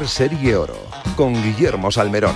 Serie Oro con Guillermo Salmerón.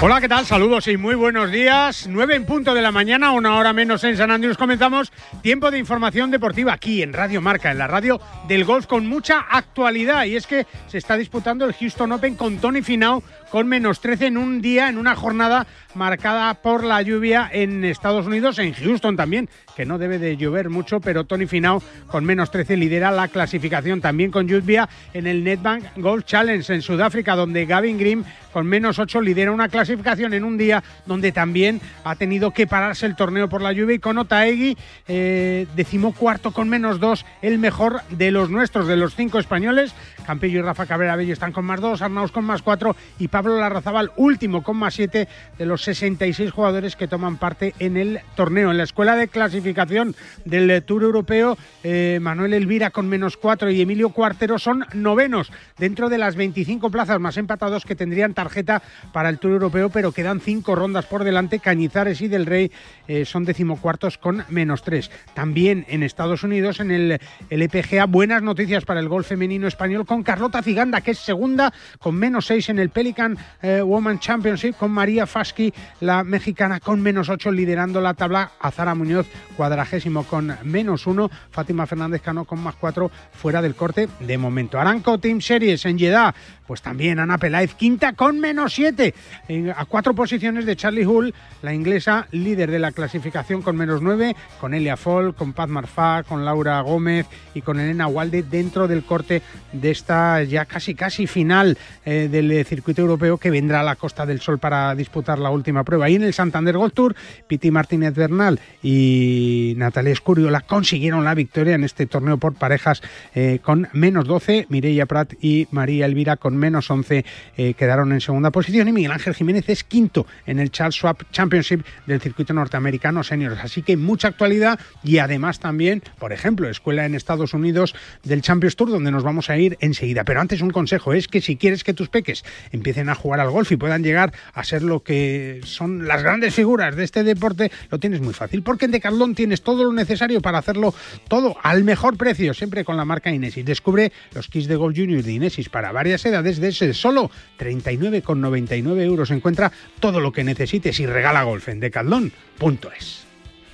Hola, ¿qué tal? Saludos y muy buenos días. 9 en punto de la mañana, una hora menos en San Andrés. Comenzamos tiempo de información deportiva aquí en Radio Marca, en la radio del golf con mucha actualidad. Y es que se está disputando el Houston Open con Tony Finau con menos 13 en un día, en una jornada marcada por la lluvia en Estados Unidos, en Houston también, que no debe de llover mucho, pero Tony Finau con menos 13 lidera la clasificación también con lluvia en el Netbank Golf Challenge en Sudáfrica, donde Gavin Green con menos 8 lidera una clasificación en un día donde también ha tenido que pararse el torneo por la lluvia y con Otaegui eh, decimocuarto con menos 2, el mejor de los nuestros, de los cinco españoles. Campillo y Rafa Cabrera Bello están con más 2, Arnaus con más 4 y Pablo Larrazabal último con más 7 de los 66 jugadores que toman parte en el torneo. En la escuela de clasificación del Tour Europeo, eh, Manuel Elvira con menos 4 y Emilio Cuartero son novenos dentro de las 25 plazas más empatados que tendrían tarjeta para el Tour Europeo, pero quedan cinco rondas por delante. Cañizares y Del Rey eh, son decimocuartos con menos 3. También en Estados Unidos, en el, el buenas noticias para el golf femenino español con Carlota Ciganda, que es segunda con menos 6 en el Pelican eh, Woman Championship, con María Fasky, la mexicana, con menos 8 liderando la tabla. Azara Muñoz, cuadragésimo con menos 1. Fátima Fernández Cano con más 4 fuera del corte de momento. Aranco Team Series en Jeddah, pues también Ana Peláez, quinta con menos 7. A cuatro posiciones de Charlie Hull, la inglesa líder de la clasificación con menos 9, con Elia Fall, con Paz Marfá, con Laura Gómez y con Elena Walde dentro del corte de esta ya casi casi final eh, del circuito europeo que vendrá a la Costa del Sol para disputar la última prueba. Y en el Santander Gold Tour, Piti Martínez Bernal y Natalia Escuriola consiguieron la victoria en este torneo por parejas eh, con menos 12. Mireia Prat y María Elvira con menos 11 eh, quedaron en segunda posición y Miguel Ángel Jiménez es quinto en el Charles Schwab Championship del circuito norteamericano seniors. Así que mucha actualidad y además también, por ejemplo, escuela en Estados Unidos del Champions Tour donde nos vamos a ir enseguida. Pero antes un consejo es que si quieres que tus peques empiecen a jugar al golf y puedan llegar a ser lo que son las grandes figuras de este deporte, lo tienes muy fácil porque en Decathlon tienes todo lo necesario para hacerlo todo al mejor precio, siempre con la marca Inesis. Descubre los kits de Golf Junior de Inesis para varias edades desde solo 39,99 euros. Encuentra todo lo que necesites y regala golf en decathlon.es.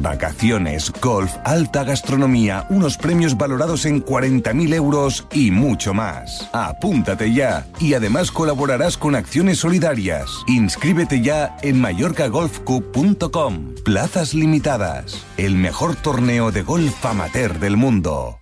Vacaciones, golf, alta gastronomía, unos premios valorados en 40.000 euros y mucho más. Apúntate ya y además colaborarás con acciones solidarias. Inscríbete ya en mallorcagolfcup.com. Plazas limitadas. El mejor torneo de golf amateur del mundo.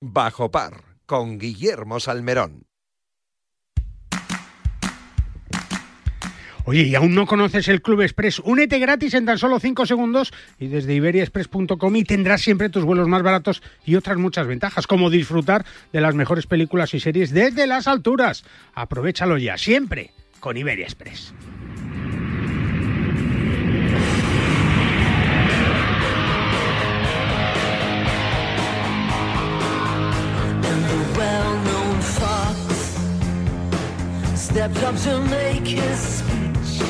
Bajo par con Guillermo Salmerón. Oye, ¿y aún no conoces el Club Express? Únete gratis en tan solo 5 segundos y desde iberiaexpress.com y tendrás siempre tus vuelos más baratos y otras muchas ventajas, como disfrutar de las mejores películas y series desde las alturas. Aprovechalo ya, siempre con Iberia Express. Stepped up to make his speech.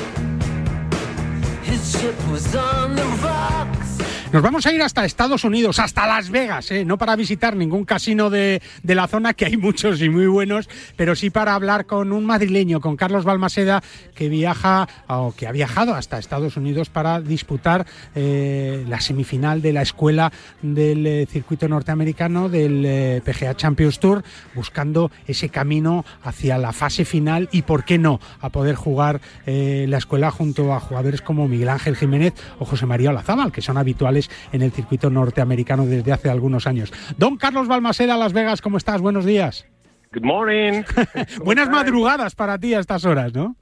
His ship was on the rocks. Nos vamos a ir hasta Estados Unidos, hasta Las Vegas, ¿eh? no para visitar ningún casino de, de, la zona, que hay muchos y muy buenos, pero sí para hablar con un madrileño, con Carlos Balmaseda, que viaja o que ha viajado hasta Estados Unidos para disputar eh, la semifinal de la escuela del eh, circuito norteamericano del PGA Champions Tour, buscando ese camino hacia la fase final y, ¿por qué no?, a poder jugar la escuela junto a jugadores como Miguel Ángel Jiménez o José María Olazábal, que son habituales en el circuito norteamericano desde hace algunos años. Don Carlos Balmaseda, Las Vegas, ¿cómo estás? Buenos días. Good morning. Buenas madrugadas para ti a estas horas, ¿no?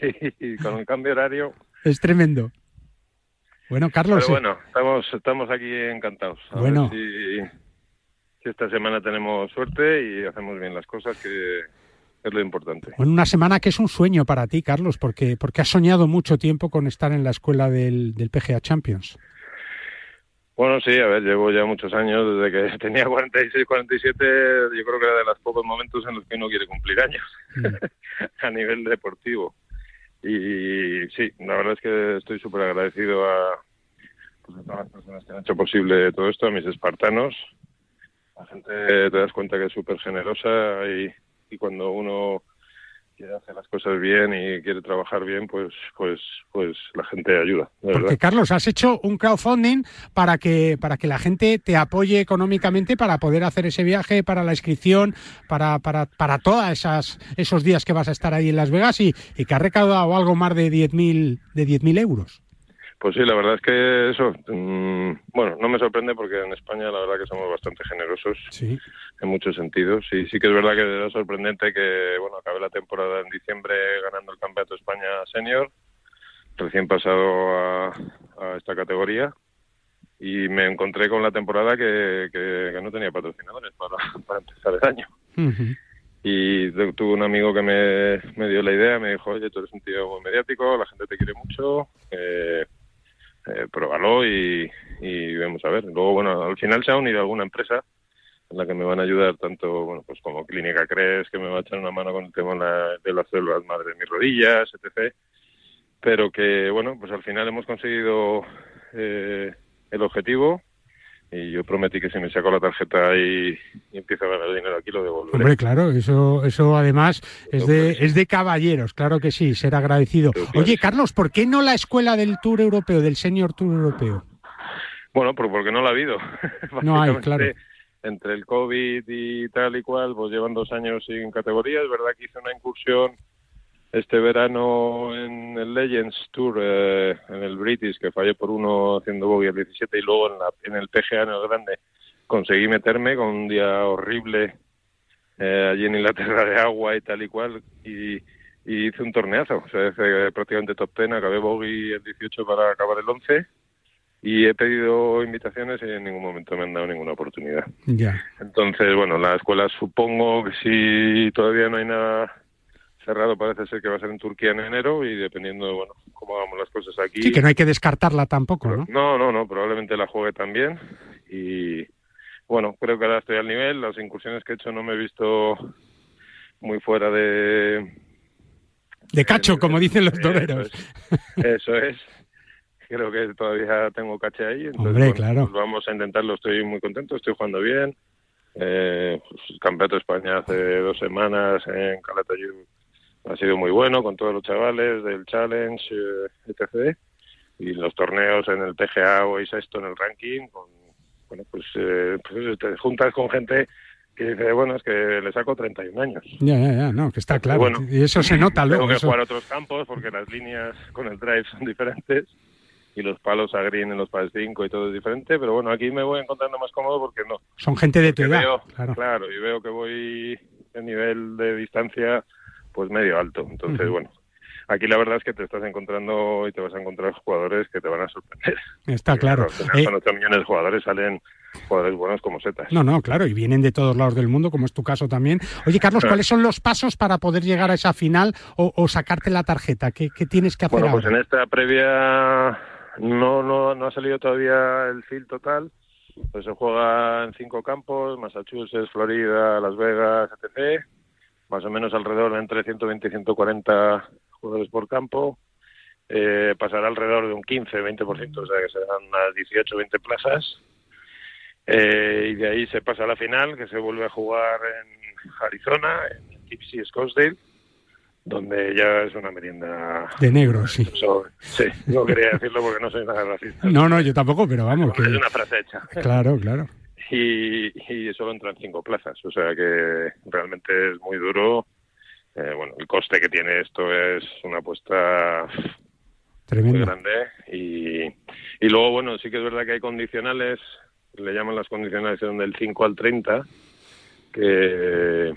Sí, con el cambio horario. Es tremendo. Bueno, Carlos. Pero bueno, estamos, estamos aquí encantados. A bueno. Si, si, esta semana tenemos suerte y hacemos bien las cosas, que es lo importante. Bueno, una semana que es un sueño para ti, Carlos, porque, porque has soñado mucho tiempo con estar en la escuela del, del PGA Champions. Bueno, sí, a ver, llevo ya muchos años, desde que tenía 46, 47, yo creo que era de los pocos momentos en los que uno quiere cumplir años mm. a nivel deportivo. Y sí, la verdad es que estoy súper agradecido a, pues, a todas las personas que han hecho posible todo esto, a mis espartanos. La gente te das cuenta que es súper generosa y, y cuando uno quiere hacer las cosas bien y quiere trabajar bien, pues, pues, pues la gente ayuda. Porque verdad. Carlos, has hecho un crowdfunding para que para que la gente te apoye económicamente para poder hacer ese viaje, para la inscripción, para para para todas esas esos días que vas a estar ahí en Las Vegas y, y que ha recaudado algo más de 10.000 de 10.000 euros. Pues sí, la verdad es que eso, mmm, bueno, no me sorprende porque en España la verdad que somos bastante generosos sí. En muchos sentidos. Y sí que es verdad que es sorprendente que, bueno, acabé la temporada en diciembre ganando el Campeonato de España Senior, recién pasado a, a esta categoría. Y me encontré con la temporada que, que, que no tenía patrocinadores para, para empezar el año. Uh -huh. Y tuve un amigo que me, me dio la idea, me dijo, oye, tú eres un tío muy mediático, la gente te quiere mucho, eh, eh, pruébalo y, y vamos a ver. Luego, bueno, al final se ha unido alguna empresa en la que me van a ayudar tanto, bueno, pues como Clínica Cres, que me va a echar una mano con el tema de, la, de las células madre de mis rodillas, etc. Pero que, bueno, pues al final hemos conseguido eh, el objetivo y yo prometí que si me saco la tarjeta y, y empiezo a ganar dinero aquí lo devolveré. Hombre, claro, eso, eso además es de, es de caballeros, claro que sí, ser agradecido. Oye, Carlos, ¿por qué no la escuela del Tour Europeo, del Senior Tour Europeo? Bueno, pues porque no la ha habido. no hay, claro. Entre el COVID y tal y cual, pues llevan dos años sin categoría. Es verdad que hice una incursión este verano en el Legends Tour, eh, en el British, que fallé por uno haciendo bogey el 17 y luego en, la, en el PGA en el Grande conseguí meterme con un día horrible eh, allí en Inglaterra de agua y tal y cual y, hice un torneazo, o sea, hice prácticamente top 10, acabé bogey el 18 para acabar el 11 y he pedido invitaciones y en ningún momento me han dado ninguna oportunidad. Ya. Entonces, bueno, la escuela supongo que si todavía no hay nada cerrado parece ser que va a ser en Turquía en enero y dependiendo de bueno cómo hagamos las cosas aquí sí que no hay que descartarla tampoco no no no no probablemente la juegue también y bueno creo que ahora estoy al nivel las incursiones que he hecho no me he visto muy fuera de de cacho como dicen los toreros eso es, eso es. Creo que todavía tengo caché ahí entonces Hombre, bueno, claro. pues vamos a intentarlo estoy muy contento estoy jugando bien Eh, pues, el Campeonato de España hace dos semanas en Calatayud ha sido muy bueno con todos los chavales del Challenge, eh, etc. Y los torneos en el TGA o sexto en el ranking, con, bueno, pues, eh, pues eso, te juntas con gente que dice, bueno, es que le saco 31 años. Ya, ya, ya, no, que está claro. Bueno, y eso se nota luego. Tengo que eso- jugar otros campos porque las líneas con el drive son diferentes y los palos a green en los pads 5 y todo es diferente, pero bueno, aquí me voy encontrando más cómodo porque no. Son gente de tu edad. veo, claro. y veo que voy a nivel de distancia pues medio alto. Entonces, bueno, aquí la verdad es que te estás encontrando y te vas a encontrar jugadores que te van a sorprender. Está claro. Final, Eh, con 8 millones de jugadores salen jugadores buenos como setas. No, no, claro, y vienen de todos lados del mundo, como es tu caso también. Oye, Carlos. ¿cuáles son los pasos para poder llegar a esa final o, o sacarte la tarjeta? ¿Qué, qué tienes que hacer Bueno, pues ahora? en esta previa no, no, no ha salido todavía el field total. Pues se juega en cinco campos, Massachusetts, Florida, Las Vegas, etc. Más o menos alrededor de entre 120 y 140 jugadores por campo. Eh, pasará alrededor de un 15-20%, o sea que serán unas 18-20 plazas. Eh, y de ahí se pasa a la final, que se vuelve a jugar en Arizona, en Gypsy Scottsdale, donde ya es una merienda De negro, sí. sí, no quería decirlo porque no soy nada racista. No, no, yo tampoco, pero vamos, que... Es una frase hecha. Claro, claro. Y, y solo entran cinco plazas, o sea que realmente es muy duro. Eh, bueno, el coste que tiene esto es una apuesta muy Tremendo. grande. Y, y luego, bueno, sí que es verdad que hay condicionales, le llaman las condicionales son del 5 al 30, que, que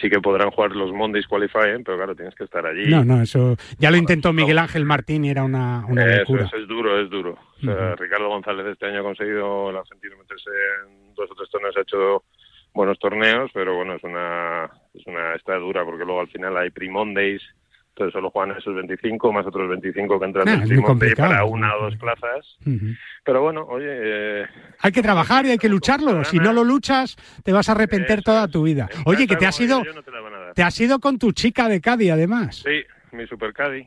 sí que podrán jugar los Mondays Qualifying, pero claro, tienes que estar allí. No, no, eso... Ya lo intentó Miguel Ángel Martín y era una, una locura. eso es duro, es duro. O sea, Ujú. Ricardo González este año ha conseguido el argentino meterse en dos o tres torneos, ha hecho buenos torneos, pero bueno, es una, es una está dura porque luego al final hay pre-Mondays, entonces solo juegan esos 25 más otros 25 que entran Ah, en para una o dos plazas. Pero bueno, oye, eh, Hay que trabajar y hay que lucharlo. Si no lo luchas, te vas a arrepentir toda tu vida. Oye, que te has ido, no te te has ido con tu chica de Cádiz, además. Sí, mi super Caddy.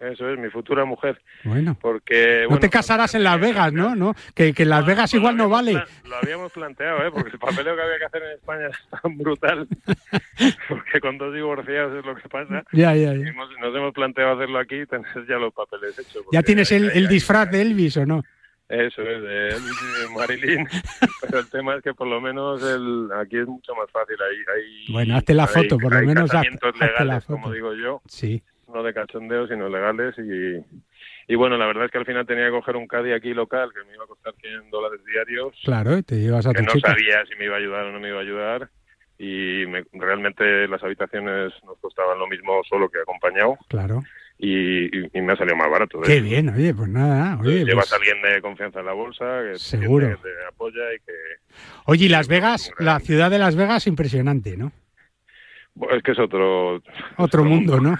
Eso es, mi futura mujer. Bueno. Porque, No te casarás en Las Vegas, ¿no? ¿No? Que, que en Las Vegas igual no vale. Lo habíamos planteado, ¿eh? porque el papeleo que había que hacer en España es tan brutal, porque con dos divorciados es lo que pasa. Ya, ya, ya. Hemos- nos hemos planteado hacerlo aquí y tener ya los papeles hechos. ¿Ya tienes el, disfraz de Elvis o no? Eso es, de Elvis y de Marilyn. Pero el tema es que por lo menos el, aquí es mucho más fácil. Hay, hay, Bueno, hazte la hay- foto, por lo menos haz- hazte la foto. como digo yo. Sí. No de cachondeo, sino legales. Y, y bueno, la verdad es que al final tenía que coger un caddy aquí local que me iba a costar 100 dólares diarios. Claro, y te llevas a que tu no chica. sabía si me iba a ayudar o no me iba a ayudar y me- realmente las habitaciones nos costaban lo mismo solo que acompañado Claro. y, y- me ha salido más barato. Qué hecho. bien, oye, pues nada. Oye, Llevas pues- a alguien de confianza en la bolsa que Seguro. que te apoya y que Oye, y Las Vegas, la ciudad de Las Vegas, impresionante, ¿no? bueno, es que es otro Otro mundo, ¿no?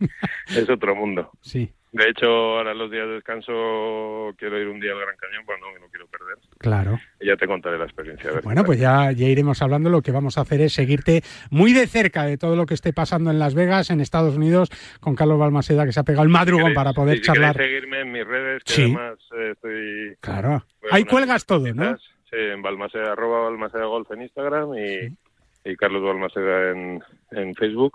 es otro mundo. Sí, De hecho, ahora los días de descanso quiero ir un día al Gran Cañón, pero no, no quiero perder. claro. Y ya te contaré la experiencia. a ver qué Bueno, pues ya, ya iremos hablando. Lo que vamos a hacer es seguirte muy de cerca de todo lo que esté pasando en Las Vegas, en Estados Unidos, con Carlos Balmaseda, que se ha pegado el madrugón para poder si charlar. seguirme en mis redes, que Sí. además eh, estoy Claro. Ahí cuelgas todo, ¿no? Sí, en Balmaseda, arroba Balmaseda Golf en Instagram y, y Carlos Balmaseda en, en Facebook.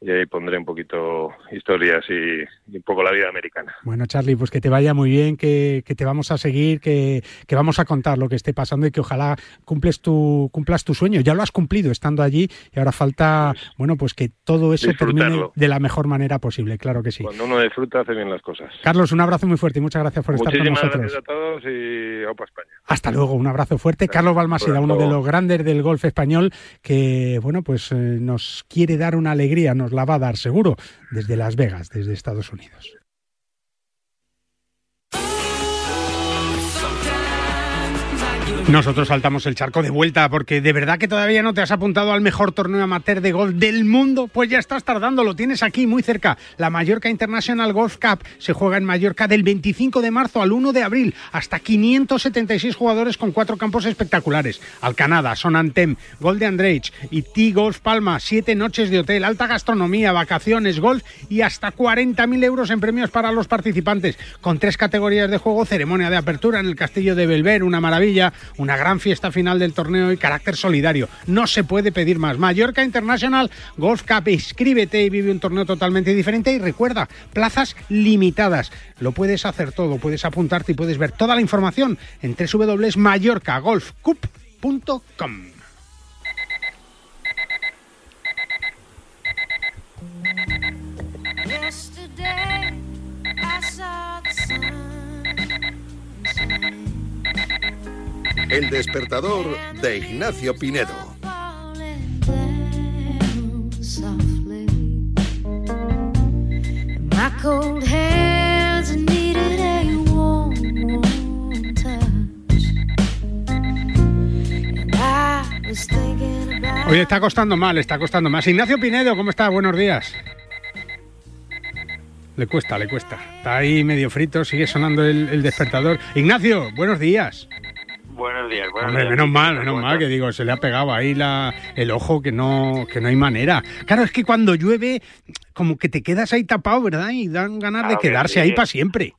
Y ahí pondré un poquito historias y, y un poco la vida americana. Bueno, Charlie, pues que te vaya muy bien, que, que te vamos a seguir, que, que vamos a contar lo que esté pasando y que ojalá cumples tu, cumplas tu sueño. Ya lo has cumplido estando allí y ahora falta, bueno, pues que todo eso termine de la mejor manera posible, claro que sí. Cuando uno disfruta, hace bien las cosas. Carlos, un abrazo muy fuerte y muchas gracias por estar con nosotros. gracias a todos y opa España. Hasta luego, un abrazo fuerte. Carlos Balmaseda, uno de los grandes del golf español, que bueno, pues eh, nos quiere dar una alegría, nos la va a dar seguro, desde Las Vegas, desde Estados Unidos. Nosotros saltamos el charco de vuelta porque de verdad que todavía no te has apuntado al mejor torneo amateur de golf del mundo, pues ya estás tardando, lo tienes aquí muy cerca. La Mallorca International Golf Cup se juega en Mallorca del 25 de marzo al 1 de abril, hasta 576 jugadores con cuatro campos espectaculares. Alcanada, Son Antem, Golden Drake y T-Golf Palma, siete noches de hotel, alta gastronomía, vacaciones, golf y hasta 40.000 euros en premios para los participantes, con tres categorías de juego, ceremonia de apertura en el castillo de Belver, una maravilla, una gran fiesta final del torneo y carácter solidario. No se puede pedir más. Mallorca International Golf Cup, inscríbete y vive un torneo totalmente diferente y recuerda, plazas limitadas. Lo puedes hacer todo, puedes apuntarte y puedes ver toda la información en www.mallorcagolfcup.com. El despertador de Ignacio Pinedo. Oye, está costando mal, está costando más. Ignacio Pinedo, ¿cómo está? Buenos días. Le cuesta, le cuesta. Está ahí medio frito, sigue sonando el, el despertador. Ignacio, buenos días. Buenos días, buenos Hombre, días. menos mal, ¿Qué menos mal, que digo, se le ha pegado ahí la, el ojo que no, que no hay manera. Claro, es que cuando llueve, como que te quedas ahí tapado, ¿verdad? Y dan ganas de quedarse sí. ahí para siempre.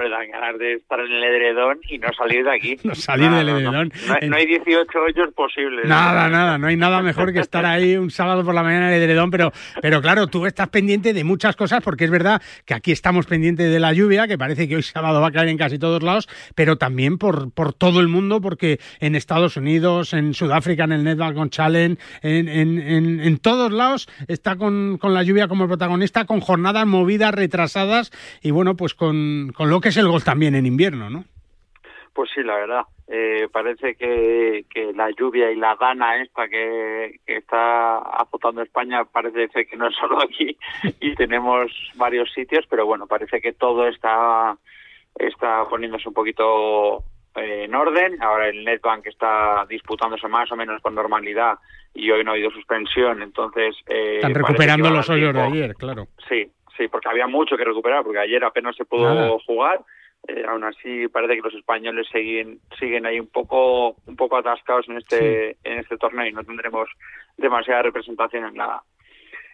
Hombre, dan ganas de estar en el edredón y no salir de aquí. No salir del edredón. No hay 18 hoyos posibles. Nada, nada, no hay nada mejor que estar ahí un sábado por la mañana en el edredón, pero, pero claro, tú estás pendiente de muchas cosas porque es verdad que aquí estamos pendientes de la lluvia, que parece que hoy sábado va a caer en casi todos lados, pero también por, por todo el mundo, porque en Estados Unidos, en Sudáfrica, en el Netball Challenge, en, en, en, en todos lados está con, con la lluvia como protagonista, con jornadas movidas, retrasadas y bueno, pues con, con lo que es el golf también en invierno, ¿no? Pues sí, la verdad. Eh, parece que, que la lluvia y la gana esta que, que está azotando España parece ser que no es solo aquí y tenemos varios sitios, pero bueno, parece que todo está, está poniéndose un poquito eh, en orden. Ahora el Netbank está disputándose más o menos con normalidad y hoy no ha habido suspensión, entonces... eh, Están recuperando los hoyos de ayer, claro. Sí, sí, porque había mucho que recuperar, porque ayer apenas se pudo Nada. jugar. Eh, aún así parece que los españoles siguen siguen ahí un poco un poco atascados en este en este torneo y no tendremos demasiada representación en la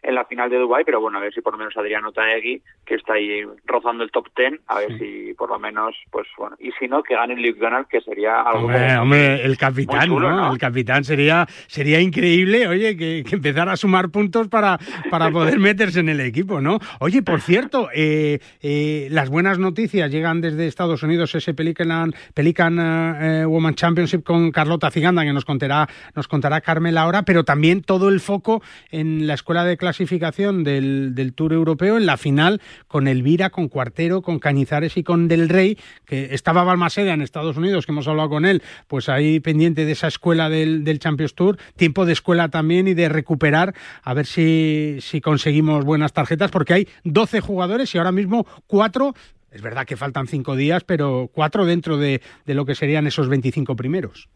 en la final de Dubai, pero bueno, a ver si por lo menos Adriano Taegui, que está ahí rozando el top 10, a ver si por lo menos, pues bueno, y si no, que gane el Luke Donald, que sería algo Hombre, como- hombre, el capitán, chulo, ¿no? ¿no? El capitán sería, sería increíble, oye, que, que empezara a sumar puntos para, para poder meterse en el equipo, ¿no? Oye, por cierto, eh, eh, las buenas noticias llegan desde Estados Unidos, ese Pelican, Pelican eh, Woman Championship con Carlota Ciganda, que nos contará, nos contará Carmel ahora, pero también todo el foco en la escuela de clasificación del, Tour Europeo, en la final con Elvira, con Cuartero, con Cañizares y con Del Rey, que estaba Balmaseda en Estados Unidos, que hemos hablado con él, pues ahí pendiente de esa escuela del, Champions Tour, tiempo de escuela también y de recuperar, a ver si, si conseguimos buenas tarjetas, porque hay 12 jugadores y ahora mismo cuatro. Es verdad que faltan cinco días, pero cuatro dentro de, de lo que serían esos 25 primeros.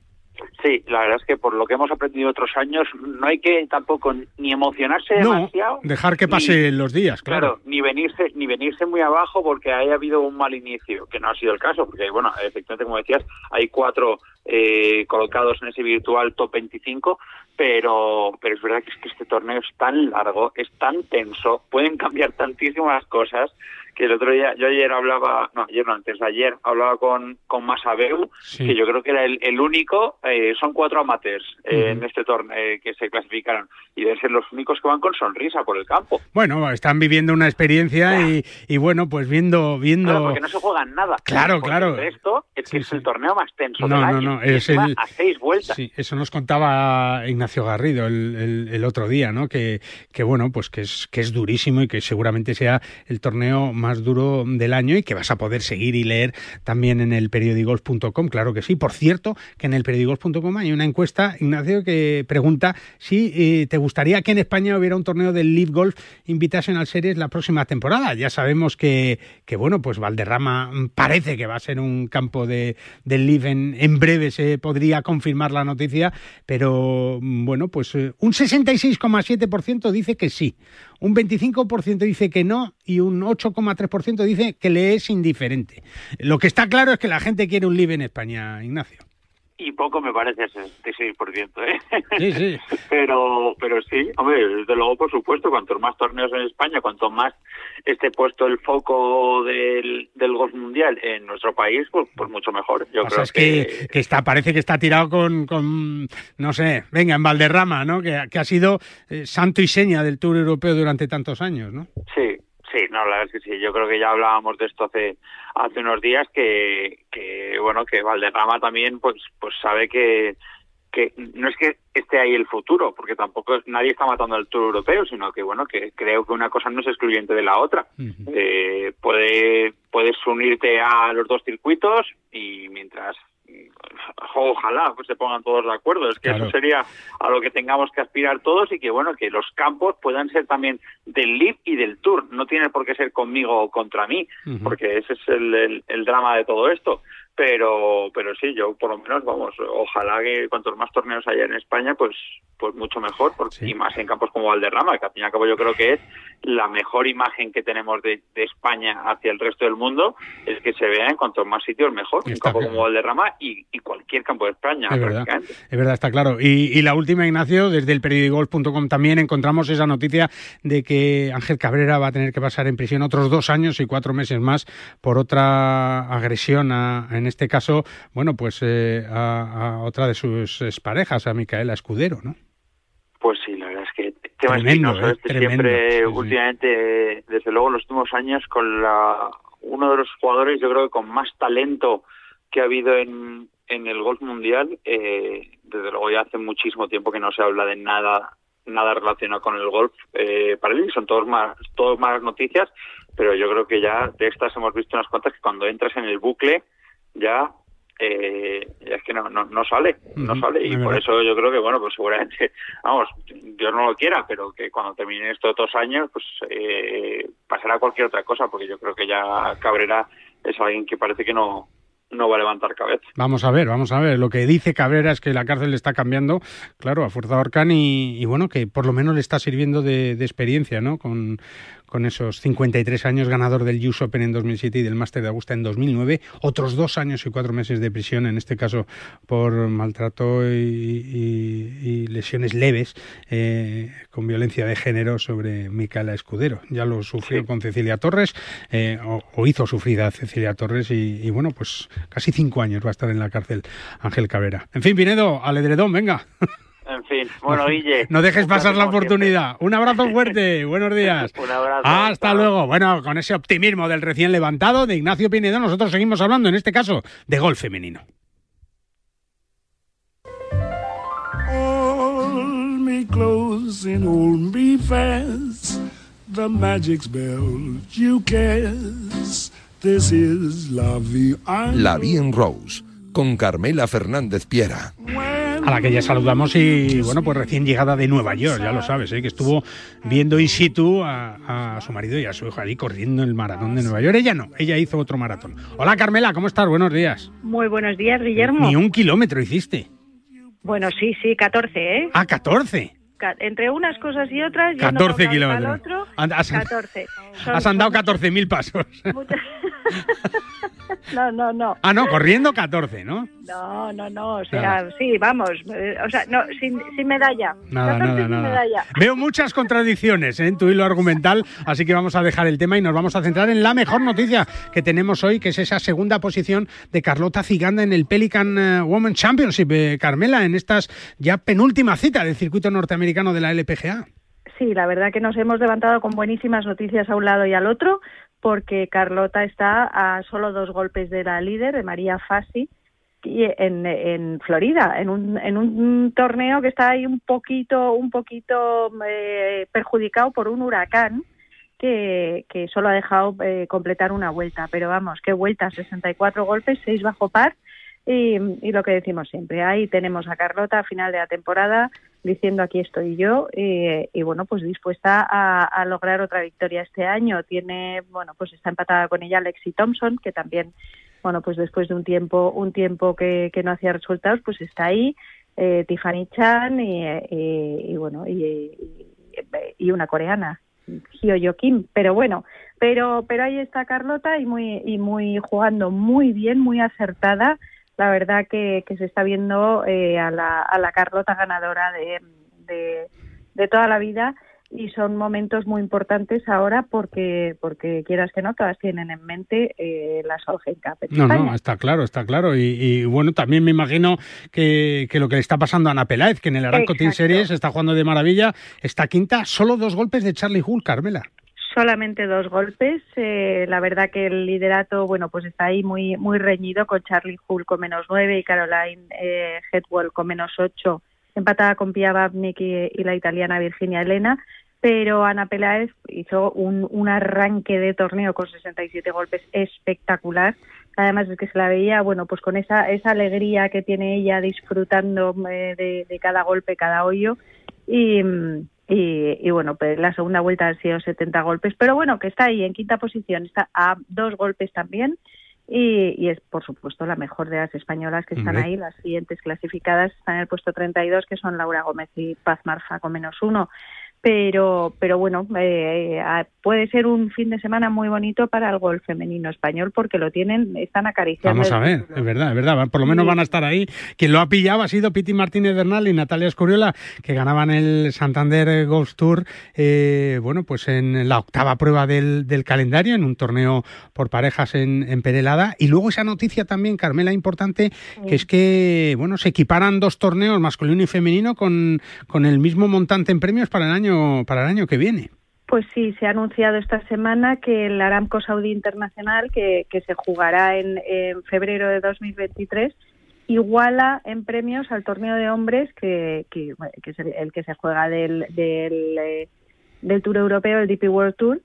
Sí, la verdad es que por lo que hemos aprendido otros años, no hay que tampoco ni emocionarse No, demasiado. dejar que ni- pasen los días, claro. Claro, ni venirse ni venirse muy abajo porque haya habido un mal inicio, que no ha sido el caso, porque bueno, efectivamente como decías, hay cuatro eh, colocados en ese virtual top 25, pero pero es verdad que es que este torneo es tan largo, es tan tenso, pueden cambiar tantísimas cosas que el otro día, yo ayer hablaba, no, ayer no, antes de ayer, hablaba con, con Masabeu, Sí. que yo creo que era el, el único, eh, son cuatro amateurs eh, en este torneo eh, que se clasificaron, y deben ser los únicos que van con sonrisa por el campo. Bueno, están viviendo una experiencia y, y bueno, pues viendo, viendo. Claro, porque no se juegan nada. Claro, claro. el resto es que Sí, es el torneo más tenso No, del no, año. no, y es el- a seis vueltas. Sí, eso nos contaba Ignacio Garrido el, el- el otro día, ¿no? Que, que bueno, pues que es, que es durísimo y que seguramente sea el torneo más duro del año y que vas a poder seguir y leer también en el periodigolf.com, claro que sí. Por cierto, que en el periodigolf.com hay una encuesta, Ignacio, que pregunta si eh, te gustaría que en España hubiera un torneo del Live Golf Invitational Series la próxima temporada. Ya sabemos que, que bueno, pues Valderrama parece que va a ser un campo de, del Live en, en breve, se podría confirmar la noticia, pero bueno, pues eh, un 66,7% dice que sí, un 25% dice que no y un 8,3% dice que le es indiferente. Lo que está claro es que la gente quiere un Live en España, Ignacio. Y poco me parece ese 66%, ¿eh? Sí, sí. Pero, pero sí, hombre, desde luego, por supuesto, cuantos más torneos en España, cuanto más esté puesto el foco del, del golf mundial en nuestro país, pues, pues mucho mejor. Yo O creo sea, es que, que está, parece que está tirado con, con, no sé, venga, en Valderrama, ¿no? Que, que ha sido eh, santo y seña del Tour Europeo durante tantos años, ¿no? Sí, sí, no, la verdad es que sí. Yo creo que ya hablábamos de esto hace hace unos días que, que bueno, que Valderrama también pues pues sabe que que no es que esté ahí el futuro, porque tampoco es- nadie está matando al Tour Europeo, sino que bueno, que creo que una cosa no es excluyente de la otra. Eh, puede, puedes unirte a los dos circuitos y mientras ojalá pues se pongan todos de acuerdo. Es que Claro. eso sería a lo que tengamos que aspirar todos y que bueno que los campos puedan ser también del LIB y del Tour. No tiene por qué ser conmigo o contra mí porque ese es el, el- el drama de todo esto pero pero sí yo por lo menos vamos ojalá que cuantos más torneos haya en España pues pues mucho mejor porque, y más en campos como Valderrama que al fin y al cabo yo creo que es la mejor imagen que tenemos de, de España hacia el resto del mundo es que se vea en cuantos más sitios mejor un Está campo claro. como Valderrama y, y cualquier campo de España Es verdad, es verdad, está claro. Y, y la última, Ignacio, desde el periodicogolf.com también encontramos esa noticia de que Ángel Cabrera va a tener que pasar en prisión otros dos años y cuatro meses más por otra agresión, a, en este caso, bueno, pues eh, a, a otra de sus exparejas, a Micaela Escudero, ¿no? Pues sí, la verdad es que tema Tremendo, espinoso ¿eh? este Tremendo, siempre sí, sí. últimamente, desde luego en los últimos años, con la uno de los jugadores yo creo que con más talento que ha habido en, en el golf mundial, eh, desde luego ya hace muchísimo tiempo que no se habla de nada nada relacionado con el golf eh, para él, son todos más todos malas noticias, pero yo creo que ya de estas hemos visto unas cuantas que cuando entras en el bucle ya eh, es que no, no, no sale, no sale y por verdad. eso yo creo que bueno pues seguramente vamos Dios no lo quiera pero que cuando termine estos dos años pues eh, pasará cualquier otra cosa porque yo creo que ya Cabrera es alguien que parece que no no va a levantar cabeza Vamos a ver, vamos a ver. Lo que dice Cabrera es que la cárcel le está cambiando, claro, a fuerza de Orcán y, y bueno, que por lo menos le está sirviendo de, de experiencia, ¿no? Con, con esos 53 años, ganador del US Open en 2007 y del Máster de Augusta en 2009, otros dos años y cuatro meses de prisión, en este caso por maltrato y, y- y lesiones leves eh, con violencia de género sobre Micaela Escudero. Ya lo sufrió con Cecilia Torres, eh, o, o hizo sufrir a Cecilia Torres y, y bueno, pues casi cinco años va a estar en la cárcel Ángel Cabrera. En fin, Pinedo, al edredón, venga. en fin bueno Guille No dejes pasar la oportunidad. Un abrazo fuerte. Buenos días. Un abrazo. Hasta luego. Bueno, con ese optimismo del recién levantado de Ignacio Pinedo, nosotros seguimos hablando, en este caso, de golf femenino. Hold me close and hold me fast. The magic spell you cast. This is la vie. en La Bien Rose, con Carmela Fernández Piera. A la que ya saludamos y, bueno, pues recién llegada de Nueva York, ya lo sabes, ¿eh? que estuvo viendo in situ a, a su marido y a su hijo ahí corriendo el maratón de Nueva York. Ella no, ella hizo otro maratón. Hola Carmela, ¿cómo estás? Buenos días. Muy buenos días, Guillermo. Ni un kilómetro hiciste. Bueno, sí, sí, 14, ¿eh? Ah, 14. Entre unas cosas y otras, yendo 14 por un lado y kilómetros. otro, has- 14. Son- Has andado 14.000 pasos. No, no, no. Ah, no, corriendo 14, ¿no? No, no, no, o sea, sí, vamos, eh, o sea, no, sin, sin medalla. Nada, 14 nada, sin nada. medalla. Veo muchas contradicciones ¿eh? en tu hilo argumental, así que vamos a dejar el tema y nos vamos a centrar en la mejor noticia que tenemos hoy, que es esa segunda posición de Carlota Ciganda en el Pelican eh, Women's Championship, eh, Carmela, en estas ya penúltima cita del circuito norteamericano de la LPGA. Sí, la verdad que nos hemos levantado con buenísimas noticias a un lado y al otro, porque Carlota está a solo dos golpes de la líder, de María Fassi, en, en Florida, en un, en un torneo que está ahí un poquito, un poquito eh, perjudicado por un huracán que, que solo ha dejado eh, completar una vuelta. Pero vamos, qué vuelta, 64 golpes, 6 bajo par. Y, lo que decimos siempre, ahí tenemos a Carlota a final de la temporada diciendo aquí estoy yo y bueno pues dispuesta a, lograr otra victoria este año. Tiene bueno pues está empatada con ella Lexi Thompson que también bueno pues después de un tiempo un tiempo que, no hacía resultados pues está ahí eh, Tiffany Chan y, y- bueno y, una coreana Hyo Yo Kim. Pero bueno pero pero ahí está Carlota y muy y muy jugando muy bien muy acertada la verdad que, que se está viendo eh, a, la, a la Carlota ganadora de, de, de toda la vida y son momentos muy importantes ahora porque porque quieras que no todas tienen en mente eh, la Solheim Cup No, España. no, está claro, está claro. Y, y, bueno, también me imagino que, que lo que le está pasando a Ana Peláez, que en el Aranco Team. Series está jugando de maravilla, está quinta, solo dos golpes de Charlie Hull, Carmela. Solamente dos golpes. Eh, la verdad que el liderato, bueno, pues está ahí muy muy reñido con Charlie Hull con menos nueve y Caroline eh, Headwell con menos ocho, empatada con Pia Babnik y, la italiana Virginia Elena. Pero Ana Peláez hizo un, arranque de torneo con 67 golpes espectacular. Además es que se la veía, bueno, pues con esa, esa alegría que tiene ella disfrutando eh, de, de cada golpe, cada hoyo. Y, mm, y, y bueno, pues la segunda vuelta han sido 70 golpes, pero bueno, que está ahí en quinta posición, está a dos golpes también y, y es por supuesto la mejor de las españolas que están ahí, las siguientes clasificadas están en el puesto 32 que son Laura Gómez y Paz Marfa con menos uno. Pero, pero bueno, eh, eh, puede ser un fin de semana muy bonito para el golf femenino español porque lo tienen, están acariciando. Vamos a ver, es verdad, es verdad. Por lo menos Sí. van a estar ahí. Quien lo ha pillado ha sido Piti Martínez Bernal y Natalia Escuriola, que ganaban el Santander Golf Tour, eh, bueno, pues en la octava prueba del, del calendario, en un torneo por parejas en, en Perelada. Y luego esa noticia también, Carmela, importante, que es que, bueno, se equiparan dos torneos, masculino y femenino, con, con el mismo montante en premios para el año, para el año que viene. Pues sí, se ha anunciado esta semana que el Aramco Saudí Internacional, que, que se jugará en, en febrero de 2023, iguala en premios al torneo de hombres, que, que, es el, el que se juega del, del, eh, del Tour Europeo, el DP World Tour,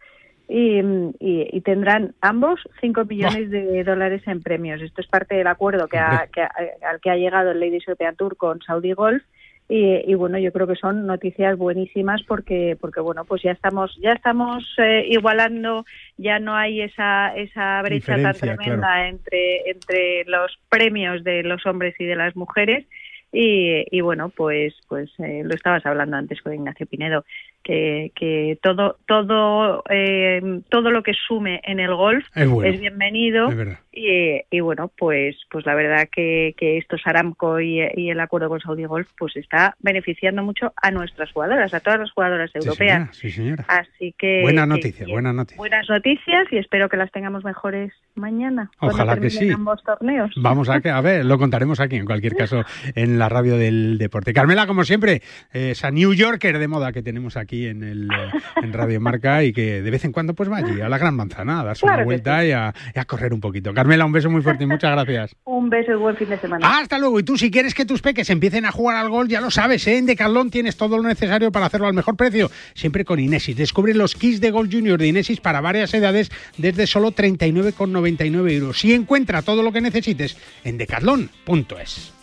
y, y- y tendrán ambos 5 millones de dólares en premios. Esto es parte del acuerdo que ha- que ha- al que ha llegado el Ladies European Tour con Saudi Golf y, y, bueno yo creo que son noticias buenísimas porque porque bueno pues ya estamos ya estamos eh, igualando ya no hay esa esa brecha tan tremenda claro. entre entre los premios de los hombres y de las mujeres y, y bueno pues pues eh, lo estabas hablando antes con Ignacio Pinedo que, que todo todo eh, todo lo que sume en el golf Es bueno. bienvenido Es y, y bueno, pues pues la verdad que, que estos Aramco y, y el acuerdo con Saudi Golf pues está beneficiando mucho a nuestras jugadoras, a todas las jugadoras Sí, europeas. señora, sí, señora. Así que Buena que- noticia, que- buena noticia. buenas noticias y espero que las tengamos mejores mañana. Ojalá que sí. ambos torneos. Vamos a, que, a ver, lo contaremos aquí, en cualquier caso, en la radio del deporte. Carmela, como siempre, eh, esa New Yorker de moda que tenemos aquí en, el, eh, en Radio Marca y que de vez en cuando pues va allí a la Gran Manzana a darse Claro una vuelta y, a, y a correr un poquito. Carmela, un beso muy fuerte y muchas gracias. Un beso y buen fin de semana. Hasta luego. Y tú, si quieres que tus peques empiecen a jugar al golf, ya lo sabes, ¿eh? en Decathlon tienes todo lo necesario para hacerlo al mejor precio. Siempre con Inesis. Descubre los kits de Golf Junior de Inesis para varias edades desde solo 39,99 euros. Y encuentra todo lo que necesites en decathlon.es.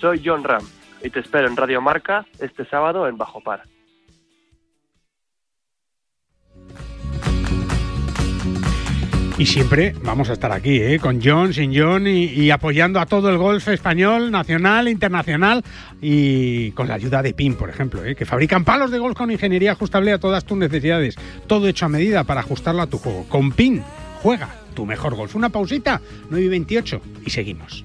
Soy John Ram y te espero en Radio Marca este sábado en Bajo Par. Y siempre vamos a estar aquí, ¿eh? con John, sin John y, apoyando a todo el golf español, nacional, internacional y con la ayuda de PIN, por ejemplo, ¿eh? que fabrican palos de golf con ingeniería ajustable a todas tus necesidades. Todo hecho a medida para ajustarlo a tu juego. Con PIN, juega tu mejor golf. Una pausita, 9 y 28 y seguimos.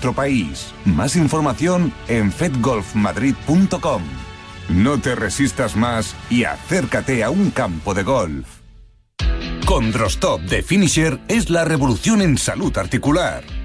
país. Más información en fedgolfmadrid.com. No te resistas más y acércate a un campo de golf. Con Drostop de Finisher es la revolución en salud articular.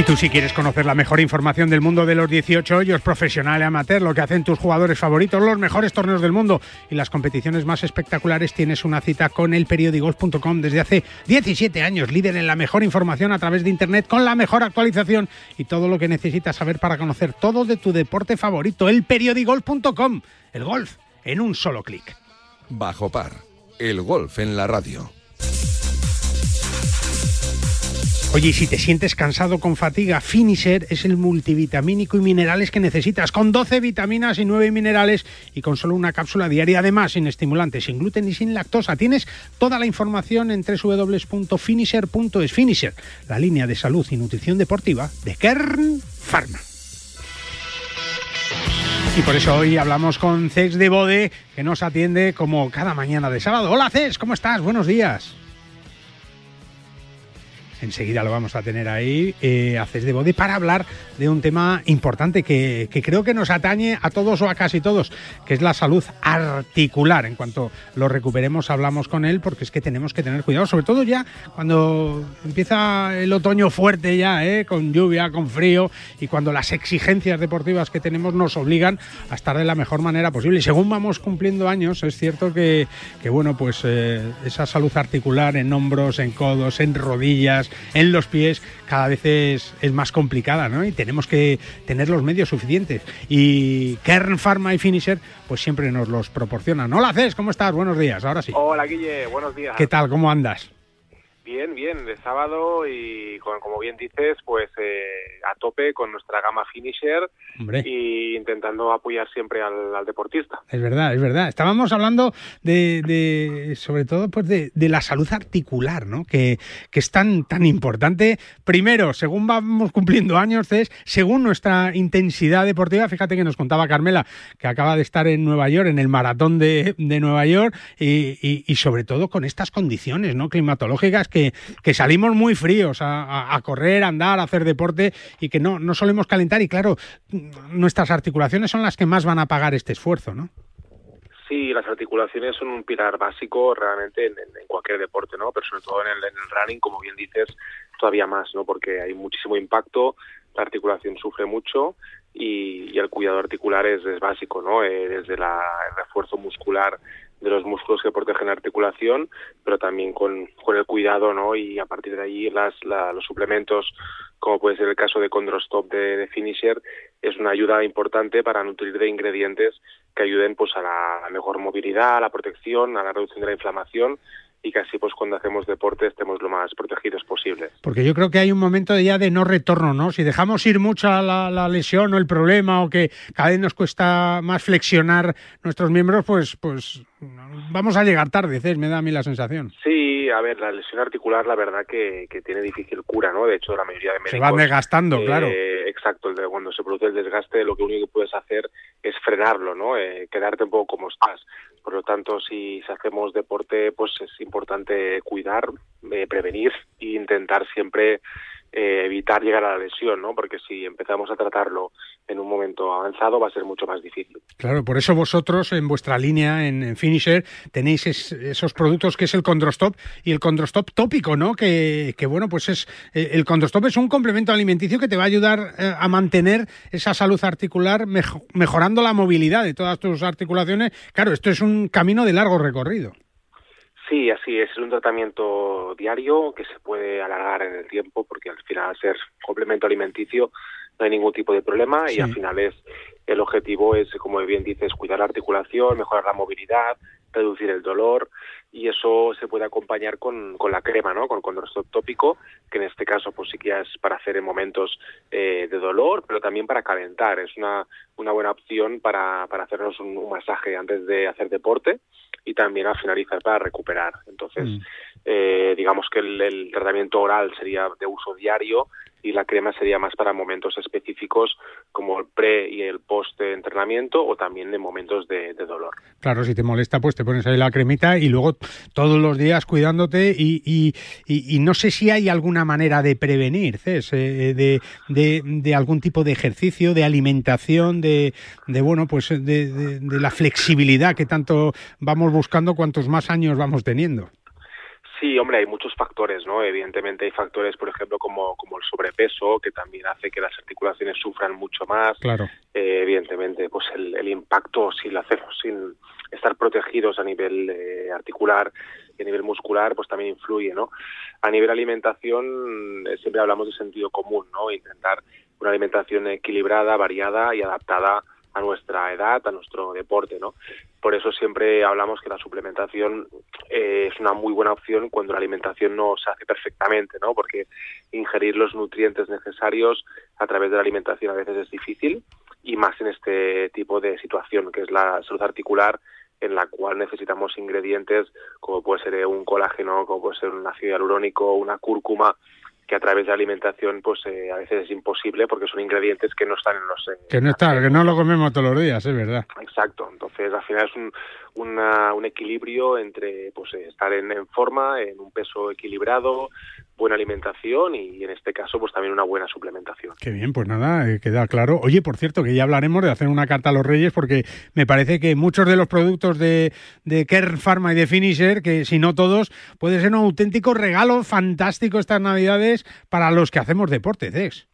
Y tú si quieres conocer la mejor información del mundo de los 18 hoyos, profesional y amateur, lo que hacen tus jugadores favoritos, los mejores torneos del mundo y las competiciones más espectaculares, tienes una cita con el desde hace 17 años, líder en la mejor información a través de Internet, con la mejor actualización y todo lo que necesitas saber para conocer todo de tu deporte favorito, el periodigolf.com, el golf en un solo clic. Bajo par, el golf en la radio. Oye, y si te sientes cansado con fatiga, Finisher es el multivitamínico y minerales que necesitas, con 12 vitaminas y 9 minerales y con solo una cápsula diaria, además sin estimulantes, sin gluten y sin lactosa. Tienes toda la información en www.finisher.es. Finisher, la línea de salud y nutrición deportiva de Kern Pharma. Y por eso hoy hablamos con Cex de Bode, que nos atiende como cada mañana de sábado. Hola Cex, ¿cómo estás? Buenos días. Enseguida lo vamos a tener ahí, eh, a Cés de Bode, para hablar de un tema importante que, creo que nos atañe a todos o a casi todos, que es la salud articular. En cuanto lo recuperemos, hablamos con él, porque es que tenemos que tener cuidado, sobre todo ya cuando empieza el otoño fuerte ya, ¿eh? con lluvia, con frío, y cuando las exigencias deportivas que tenemos nos obligan a estar de la mejor manera posible. Y según vamos cumpliendo años, es cierto que, que bueno, pues eh, esa salud articular en hombros, en codos, en rodillas, en los pies cada vez es, es, más complicada, ¿no? Y tenemos que tener los medios suficientes. Y Kern Pharma y Finisher, pues siempre nos los proporcionan. Hola, Cés, ¿cómo estás? Buenos días, ahora sí. Hola, Guille, buenos días. ¿Qué tal? ¿Cómo andas? Bien, bien, de sábado y con, como bien dices, pues eh, a tope con nuestra gama Finisher Hombre. y intentando apoyar siempre al, al, deportista. Es verdad, es verdad. Estábamos hablando de, de sobre todo, pues de, de, la salud articular, ¿no? Que, que es tan, tan importante. Primero, según vamos cumpliendo años, es según nuestra intensidad deportiva, fíjate que nos contaba Carmela, que acaba de estar en Nueva York, en el maratón de, de Nueva York, y, y, y sobre todo con estas condiciones, ¿no? Climatológicas que que, salimos muy fríos a, a, a, correr, a andar, a hacer deporte y que no, no solemos calentar. Y claro, nuestras articulaciones son las que más van a pagar este esfuerzo, ¿no? Sí, las articulaciones son un pilar básico realmente en, cualquier deporte, ¿no? Pero sobre todo en el, running, como bien dices, todavía más, ¿no? Porque hay muchísimo impacto, la articulación sufre mucho y, el cuidado articular es, es básico, ¿no? Eh, desde la, el refuerzo muscular de los músculos que protegen la articulación, pero también con, con el cuidado, ¿no? Y a partir de ahí las, la, los suplementos, como puede ser el caso de Condrostop de Finisher, es una ayuda importante para nutrir de ingredientes que ayuden pues a la, mejor movilidad, a la protección, a la reducción de la inflamación y que así pues cuando hacemos deporte estemos lo más protegidos posibles. Porque yo creo que hay un momento ya de no retorno, ¿no? Si dejamos ir mucho a la, la lesión o el problema o que cada vez nos cuesta más flexionar nuestros miembros, pues, pues vamos a llegar tarde, Cés, me da a mí la sensación. Sí, a ver, la lesión articular la verdad que, que tiene difícil cura, ¿no? De hecho, la mayoría de médicos... Se van desgastando, eh, claro. Exacto, el de- cuando se produce el desgaste lo que único que puedes hacer es frenarlo, ¿no? Eh, quedarte un poco como estás. Por lo tanto, si, hacemos deporte, pues es importante cuidar, eh, prevenir e intentar siempre eh, evitar llegar a la lesión, ¿no? Porque si empezamos a tratarlo en un momento avanzado va a ser mucho más difícil. Claro, por eso vosotros en vuestra línea, en, Finisher, tenéis es- esos productos que es el Condrostop y el Condrostop tópico, ¿no? Que, bueno, pues es eh, el Condrostop es un complemento alimenticio que te va a ayudar eh, a mantener esa salud articular, mejo- mejorando la movilidad de todas tus articulaciones. Claro, esto es un camino de largo recorrido. Sí, así es. Es un tratamiento diario que se puede alargar en el tiempo porque al final, al ser complemento alimenticio, no hay ningún tipo de problema Sí. y al final es el objetivo es, como bien dices, cuidar la articulación, mejorar la movilidad, reducir el dolor y eso se puede acompañar con, con la crema, ¿no? Con condrostop tópico, que en este caso pues sí que es para hacer en momentos eh, de dolor, pero también para calentar. Es una, una buena opción para, para hacernos un, un masaje antes de hacer deporte y también al finalizar para recuperar. Entonces, eh, digamos que el, el tratamiento oral sería de uso diario y la crema sería más para momentos específicos como el pre y el post entrenamiento o también en momentos de, de dolor. Claro, si te molesta, pues te pones ahí la cremita y luego todos los días cuidándote y, y, y- y no sé si hay alguna manera de prevenir, Cés, eh, de, de, de algún tipo de ejercicio, de alimentación, de, de bueno, pues de la flexibilidad que tanto vamos buscando cuantos más años vamos teniendo. Sí, hombre, hay muchos factores, ¿no? Evidentemente hay factores, por ejemplo, como, como el sobrepeso, que también hace que las articulaciones sufran mucho más. Claro. Eh, evidentemente, pues el, el impacto, si lo hacemos sin estar protegidos a nivel eh, articular a nivel muscular, pues también influye, ¿no? A nivel alimentación, eh, siempre hablamos de sentido común, ¿no? Intentar una alimentación equilibrada, variada y adaptada a nuestra edad, a nuestro deporte, ¿no? Por eso siempre hablamos que la suplementación eh, es una muy buena opción cuando la alimentación no se hace perfectamente, ¿no? Porque ingerir los nutrientes necesarios a través de la alimentación a veces es difícil y más en este tipo de situación que es la salud articular en la cual necesitamos ingredientes como puede ser un colágeno, como puede ser un ácido hialurónico, una cúrcuma, que a través de alimentación pues eh, a veces es imposible porque son ingredientes que no están en los eh, Que no está, que no lo comemos todos los días, es verdad. Exacto, entonces al final es un, una- un equilibrio entre pues eh, estar en, forma, en un peso equilibrado, buena alimentación y en este caso pues también una buena suplementación. Qué bien, pues nada, eh, queda claro. Oye, por cierto, que ya hablaremos de hacer una carta a los Reyes, porque me parece que muchos de los productos de, de Pharma y de Finisher, que si no todos, puede ser un auténtico regalo fantástico estas Navidades para los que hacemos deporte, Cex.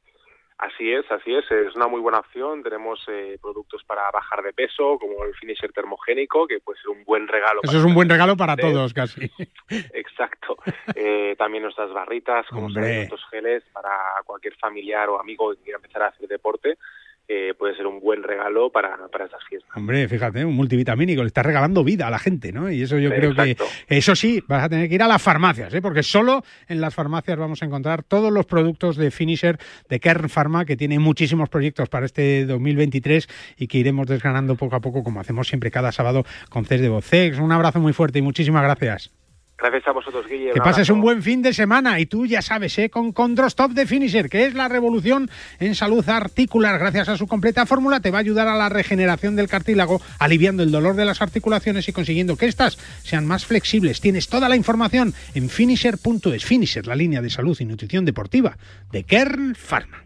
Así es, así es, es una muy buena opción. Tenemos eh, productos para bajar de peso, como el finisher termogénico, que puede ser un buen regalo. Eso para es un buen regalo para todos, casi. Exacto. Eh, también nuestras barritas, como nuestros geles para cualquier familiar o amigo que quiera empezar a hacer deporte. Eh, puede ser un buen regalo para, para esas fiestas. Hombre, fíjate, un multivitamínico, le está regalando vida a la gente, ¿no? Y eso yo creo Exacto. que, eso sí, vas a tener que ir a las farmacias, ¿eh? Porque solo en las farmacias vamos a encontrar todos los productos de Finisher, de Kern Pharma, que tiene muchísimos proyectos para este 2023 y que iremos desgranando poco a poco, como hacemos siempre cada sábado con CES de Vocex. Un abrazo muy fuerte y muchísimas gracias. Gracias a vosotros, Guille. Que pases un buen fin de semana y tú ya sabes, ¿eh? con Condrostop de Finisher, que es la revolución en salud articular. Gracias a su completa fórmula te va a ayudar a la regeneración del cartílago, aliviando el dolor de las articulaciones y consiguiendo que éstas sean más flexibles. Tienes toda la información en finisher.es. Finisher, la línea de salud y nutrición deportiva de Kern Pharma.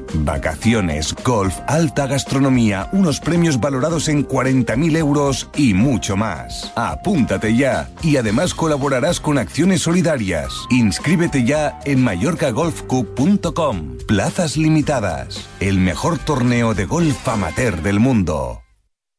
Vacaciones, golf, alta gastronomía, unos premios valorados en 40.000 euros y mucho más. Apúntate ya y además colaborarás con acciones solidarias. Inscríbete ya en mallorcagolfcup.com. Plazas limitadas. El mejor torneo de golf amateur del mundo.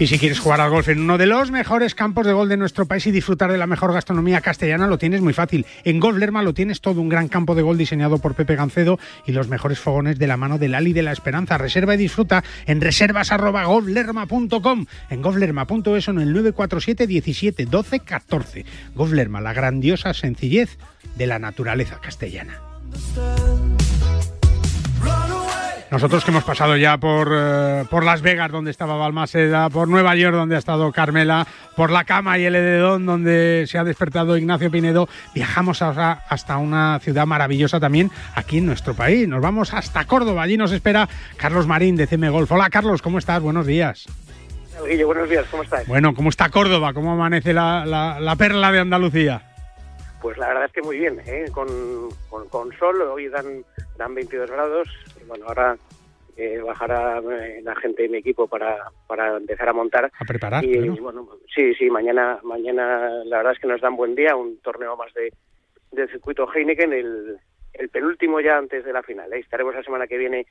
Y si quieres jugar al golf en uno de los mejores campos de golf de nuestro país y disfrutar de la mejor gastronomía castellana, lo tienes muy fácil. En Golf Lerma lo tienes todo, un gran campo de golf diseñado por Pepe Gancedo y los mejores fogones de la mano del Ali de la Esperanza. Reserva y disfruta en reservas@golflerma.com, en golflerma.es o en el 947 17 12 14. Golf la grandiosa sencillez de la naturaleza castellana. Nosotros que hemos pasado ya por, eh, por Las Vegas, donde estaba Balmaseda, por Nueva York, donde ha estado Carmela, por la cama y el edredón, donde se ha despertado Ignacio Pinedo, viajamos ahora hasta una ciudad maravillosa también aquí en nuestro país. Nos vamos hasta Córdoba. Allí nos espera Carlos Marín de CM Golf. Hola Carlos, ¿cómo estás? Buenos días. Guille, buenos días, ¿cómo estás? Bueno, ¿cómo está Córdoba? ¿Cómo amanece la, la- la perla de Andalucía? Pues la verdad es que muy bien, ¿eh? con, con, con sol, hoy dan, dan 22 grados, bueno, ahora eh, bajará eh, la gente de mi equipo para, para empezar a montar. A preparar, Y bueno, sí, sí, mañana, mañana la verdad es que nos dan buen día, un torneo más de del circuito Heineken, el, el penúltimo ya antes de la final. ¿eh? Estaremos la semana que viene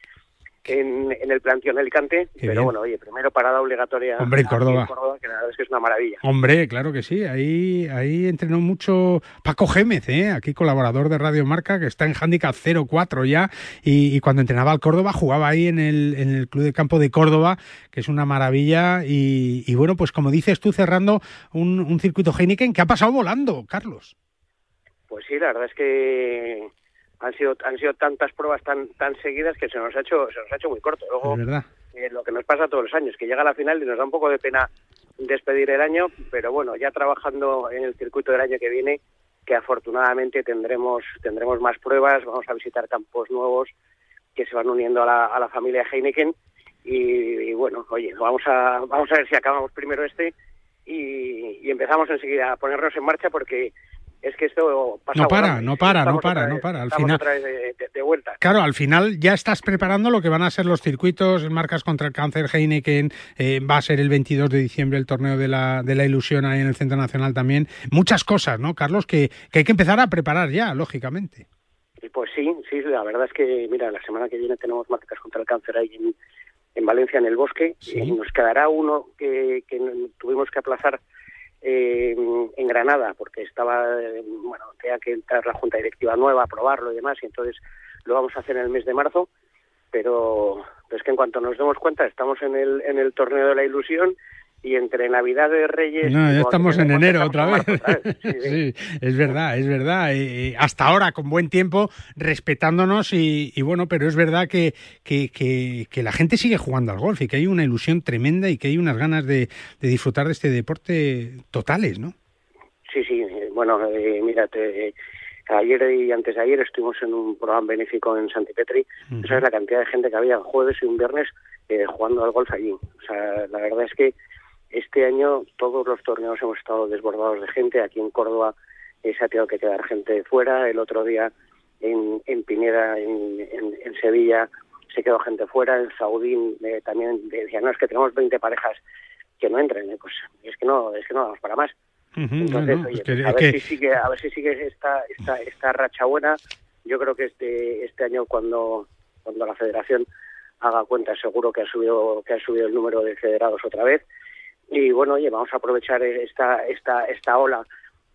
en, en el planteón Alicante, Qué pero bien. bueno, oye, primero parada obligatoria Hombre, en aquí Córdoba. que la verdad es que es una maravilla. Hombre, claro que sí. Ahí, ahí entrenó mucho Paco Gémez, ¿eh? aquí colaborador de Radio Marca, que está en Handicap 04 ya. Y, y cuando entrenaba al Córdoba, jugaba ahí en el, en el Club de Campo de Córdoba, que es una maravilla. Y, y bueno, pues como dices tú, cerrando un, un circuito Heineken que ha pasado volando, Carlos. Pues sí, la verdad es que han sido han sido tantas pruebas tan tan seguidas que se nos ha hecho se nos ha hecho muy corto. Luego eh, lo que nos pasa todos los años, que llega la final y nos da un poco de pena despedir el año, pero bueno, ya trabajando en el circuito del año que viene, que afortunadamente tendremos tendremos más pruebas, vamos a visitar campos nuevos que se van uniendo a la, a la familia Heineken y, y bueno, oye, vamos a vamos a ver si acabamos primero este y, y empezamos enseguida a ponernos en marcha porque es que esto pasa No para, volando. no para, no para, no para. Al final- otra vez de, de- de vuelta. Claro, al final ya estás preparando lo que van a ser los circuitos, marcas contra el cáncer, Heineken, eh, va a ser el 22 de diciembre el torneo de la, de la ilusión ahí en el Centro Nacional también. Muchas cosas, ¿no, Carlos? Que, que hay que empezar a preparar ya, lógicamente. Y pues sí, sí, la verdad es que, mira, la semana que viene tenemos marcas contra el cáncer ahí en, en Valencia, en el bosque. Y nos quedará uno que, que tuvimos que aplazar eh, en Granada, porque estaba, eh, bueno, tenía que entrar la junta directiva nueva, aprobarlo y demás, y entonces lo vamos a hacer en el mes de marzo. Pero, es que en cuanto nos demos cuenta, estamos en el, en el torneo de la ilusión y entre Navidad de Reyes. No, ya estamos en enero otra vez. marzo otra vez. Sí, es verdad, es verdad. Eh, eh, hasta ahora, con buen tiempo, respetándonos y, y bueno, pero es verdad que, que, que, que la gente sigue jugando al golf y que hay una ilusión tremenda y que hay unas ganas de, de disfrutar de este deporte totales, ¿no? Sí, sí, eh, bueno, eh, mira, te- ayer y antes de ayer estuvimos en un programa benéfico en Santipetri. Ujú. Esa es la cantidad de gente que había jueves y un viernes eh, jugando al golf allí. O sea, la verdad es que este año todos los torneos hemos estado desbordados de gente. Aquí en Córdoba eh, se ha tenido que quedar gente fuera. El otro día en, en Pineda, en, en- en Sevilla, se quedó gente fuera. En Saudín eh, también decían, no, es que tenemos 20 parejas que no entren. Eh, Pues es que no, es que no vamos para más. Entonces, no, no, oye, es que- a ver que- si sigue, a ver si sigue esta, esta, esta racha buena. Yo creo que este, este año cuando, cuando la Federación haga cuenta, seguro que ha subido, que ha subido el número de federados otra vez. Y bueno, oye, vamos a aprovechar esta, esta, esta ola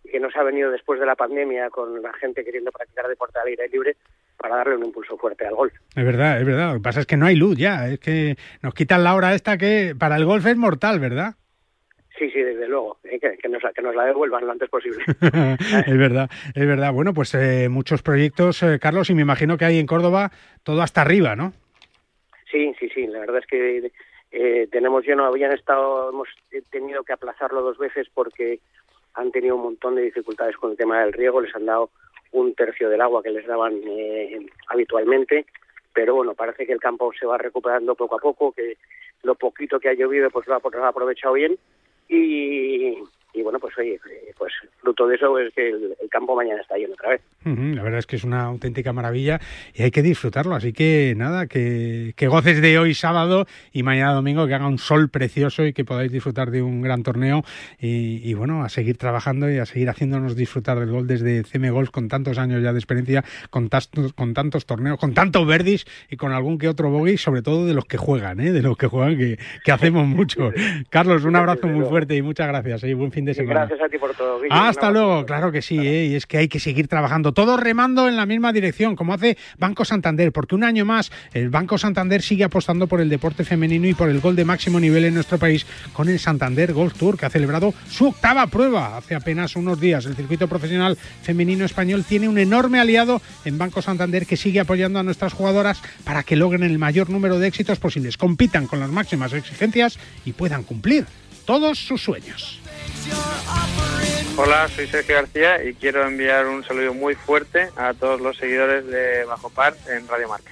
que nos ha venido después de la pandemia con la gente queriendo practicar deporte al aire libre para darle un impulso fuerte al golf. Es verdad, es verdad. Lo que pasa es que no hay luz ya. Es que nos quitan la hora esta que para el golf es mortal, ¿verdad? Sí, sí, desde luego, eh, que, que nos, la- que nos la devuelvan lo antes posible. es verdad, es verdad. Bueno, pues eh, muchos proyectos, eh, Carlos, y me imagino que hay en Córdoba todo hasta arriba, ¿no? Sí, sí, sí. La verdad es que eh, tenemos lleno, habían estado, hemos tenido que aplazarlo dos veces porque han tenido un montón de dificultades con el tema del riego. Les han dado un tercio del agua que les daban eh, habitualmente. Pero bueno, parece que el campo se va recuperando poco a poco, que lo poquito que ha llovido pues lo ha, lo ha aprovechado bien. Y, y bueno, pues oye, eh, pues fruto de eso es que el, el campo mañana está lleno otra vez. La verdad es que es una auténtica maravilla y hay que disfrutarlo. Así que nada, que, que goces de hoy sábado y mañana domingo, que haga un sol precioso y que podáis disfrutar de un gran torneo. Y, y bueno, a seguir trabajando y a seguir haciéndonos disfrutar del gol desde CM Golf con tantos años ya de experiencia, con, tantos- con tantos torneos, con tantos verdis y con algún que otro bogey, sobre todo de los que juegan, ¿eh? de los que juegan, que, que hacemos mucho. Carlos, un abrazo muy fuerte y muchas gracias. Y buen fin de Y semana. gracias a ti por todo. Guille. Hasta luego, claro que sí, ¿eh? y es que hay que seguir trabajando, todos remando en la misma dirección, como hace Banco Santander, porque un año más el Banco Santander sigue apostando por el deporte femenino y por el gol de máximo nivel en nuestro país con el Santander Golf Tour, que ha celebrado su octava prueba hace apenas unos días. El circuito profesional femenino español tiene un enorme aliado en Banco Santander que sigue apoyando a nuestras jugadoras para que logren el mayor número de éxitos posibles, compitan con las máximas exigencias y puedan cumplir todos sus sueños. Hola, soy Sergio García y quiero enviar un saludo muy fuerte a todos los seguidores de Bajo Par en Radio Marca.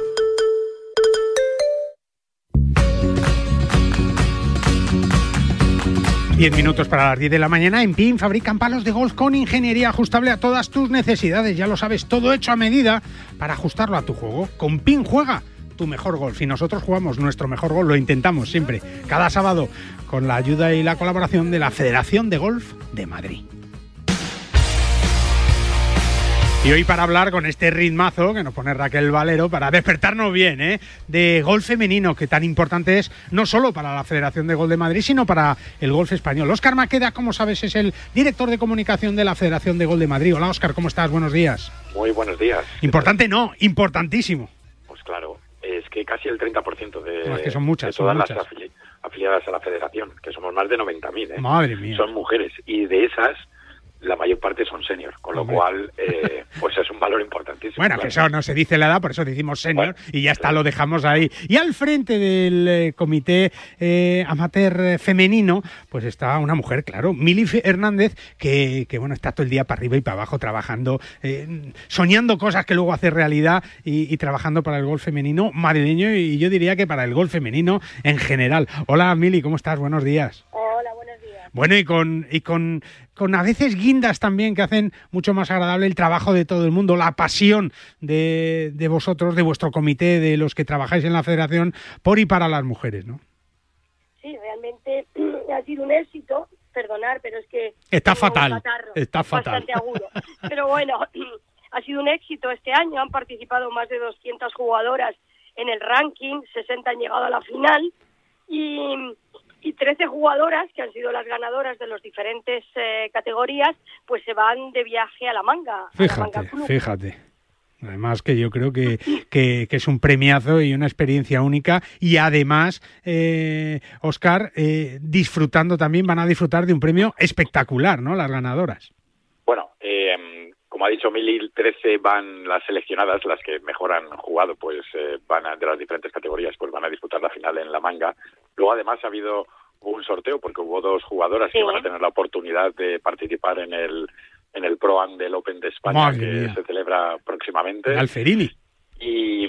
Diez minutos para las 10 de la mañana. En PIN fabrican palos de golf con ingeniería ajustable a todas tus necesidades. Ya lo sabes, todo hecho a medida para ajustarlo a tu juego. Con PIN juega tu mejor golf. Y nosotros jugamos nuestro mejor golf, lo intentamos siempre, cada sábado, con la ayuda y la colaboración de la Federación de Golf de Madrid. Y hoy para hablar con este ritmazo que nos pone Raquel Valero para despertarnos bien, ¿eh? de golf femenino, que tan importante es no solo para la Federación de Golf de Madrid, sino para el golf español. Óscar Maqueda, como sabes, es el director de comunicación de la Federación de Golf de Madrid. Hola Óscar, ¿cómo estás? Buenos días. Muy buenos días. Importante no, importantísimo. Pues claro, es que casi el 30% de, No, es que son muchas, de son todas las afili- afiliadas a la federación, que somos más de 90.000, ¿eh? Madre mía. son mujeres. Y de esas, la mayor parte son senior, con lo Hombre. cual, eh, pues es un valor importantísimo. Bueno, claro. que eso no se dice la edad, por eso decimos senior y ya está, lo dejamos ahí. Y al frente del eh, comité eh, amateur femenino, pues está una mujer, claro, Mili Hernández, que, que, bueno, está todo el día para arriba y para abajo trabajando, eh, soñando cosas que luego hace realidad y, y trabajando para el golf femenino madrileño y yo diría que para el golf femenino en general. Hola Mili, ¿cómo estás? Buenos días. Hola, buenos días. Bueno, y con, y con, con a veces guindas también que hacen mucho más agradable el trabajo de todo el mundo, la pasión de, de vosotros, de vuestro comité, de los que trabajáis en la federación, por y para las mujeres, ¿no? Sí, realmente ha sido un éxito. Perdonar, pero es que Está fatal, está fatal. bastante agudo. Pero bueno, ha sido un éxito este año. Han participado más de 200 jugadoras en el ranking, 60 han llegado a la final y, y 13 jugadoras que han sido las ganadoras de las diferentes eh, categorías, pues se van de viaje a la manga. a la manga Fíjate, fíjate. Además que yo creo que, que, que es un premiazo y una experiencia única y además, eh, Oscar, eh, disfrutando también, van a disfrutar de un premio espectacular, ¿no? Las ganadoras. Bueno, eh, como ha dicho Mili, 13 van las seleccionadas, las que mejor han jugado, pues eh, van a, de las diferentes categorías, pues van a disputar la final en la manga. Luego además ha habido un sorteo porque hubo dos jugadoras que van a tener la oportunidad de participar en el en el Pro Am del Open de España Madre que mía. se celebra próximamente. Alferini. Y,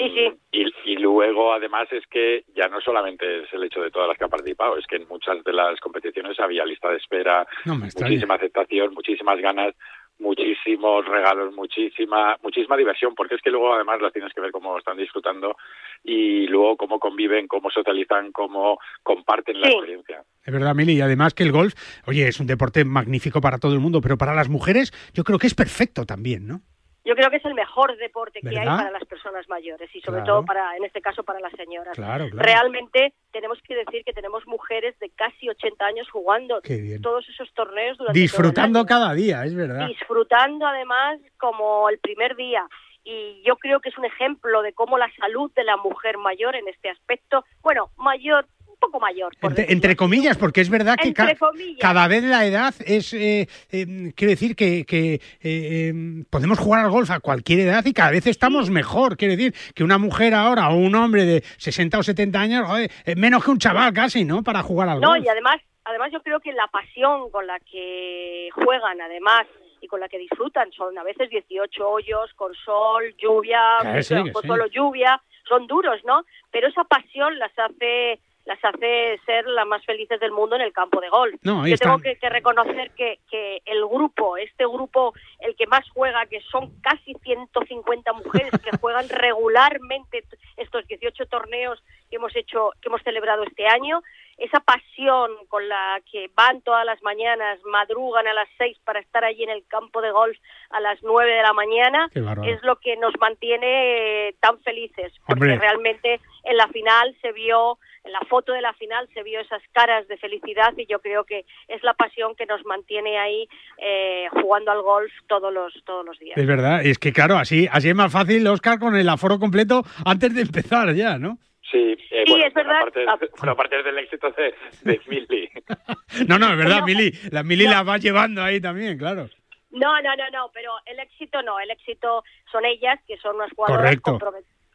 y, y luego, además, es que ya no solamente es el hecho de todas las que han participado, es que en muchas de las competiciones había lista de espera, No muchísima aceptación, muchísimas ganas, muchísimos regalos, muchísima muchísima diversión, porque es que luego además las tienes que ver cómo están disfrutando y luego cómo conviven, cómo socializan, cómo comparten la Sí. experiencia. Es verdad, Mili, y además que el golf, oye, es un deporte magnífico para todo el mundo, pero para las mujeres yo creo que es perfecto también, ¿no? Yo creo que es el mejor deporte que hay para las personas mayores y sobre Claro. todo para, en este caso, para las señoras. Claro, claro. Realmente tenemos que decir que tenemos mujeres de casi 80 años jugando todos esos torneos durante Disfrutando todo el año. cada día, es verdad. disfrutando además como el primer día. Y yo creo que es un ejemplo de cómo la salud de la mujer mayor en este aspecto, bueno, mayor, poco mayor, por Entre, comillas, porque es verdad que Entre ca- comillas. cada vez la edad es, eh, eh, quiero decir que, que, eh, eh, podemos jugar al golf a cualquier edad y cada vez estamos mejor. Quiero decir que una mujer ahora o un hombre de 60 o 70 años, joder, es menos que un chaval casi, ¿no? Para jugar al No, golf. y además, además yo creo que la pasión con la que juegan, además, y con la que disfrutan, son a veces 18 hoyos, con sol, lluvia, sí, con sí. solo lluvia, son duros, ¿no? Pero esa pasión las hace las hace ser las más felices del mundo en el campo de golf. No, Yo tengo que, que reconocer que, que el grupo, este grupo, el que más juega, que son casi 150 mujeres que juegan regularmente estos 18 torneos que hemos hecho, que hemos celebrado este año, esa pasión con la que van todas las mañanas, madrugan a las 6 para estar allí en el campo de golf a las 9 de la mañana, es lo que nos mantiene eh, tan felices, porque Hombre. realmente en la final se vio, en la foto de la final se vio esas caras de felicidad y yo creo que es la pasión que nos mantiene ahí eh, jugando al golf todos los todos los días. Es verdad, es que claro, así, así es más fácil, Oscar, con el aforo completo antes de empezar ya, ¿no? Sí, eh, Sí, bueno, es verdad. Aparte, bueno, aparte del éxito de, de Mili. No, no, es verdad, No. Mili, la Mili la va llevando ahí también, claro. No, no, no, no, pero el éxito no, el éxito son ellas, que son unas jugadoras Correcto.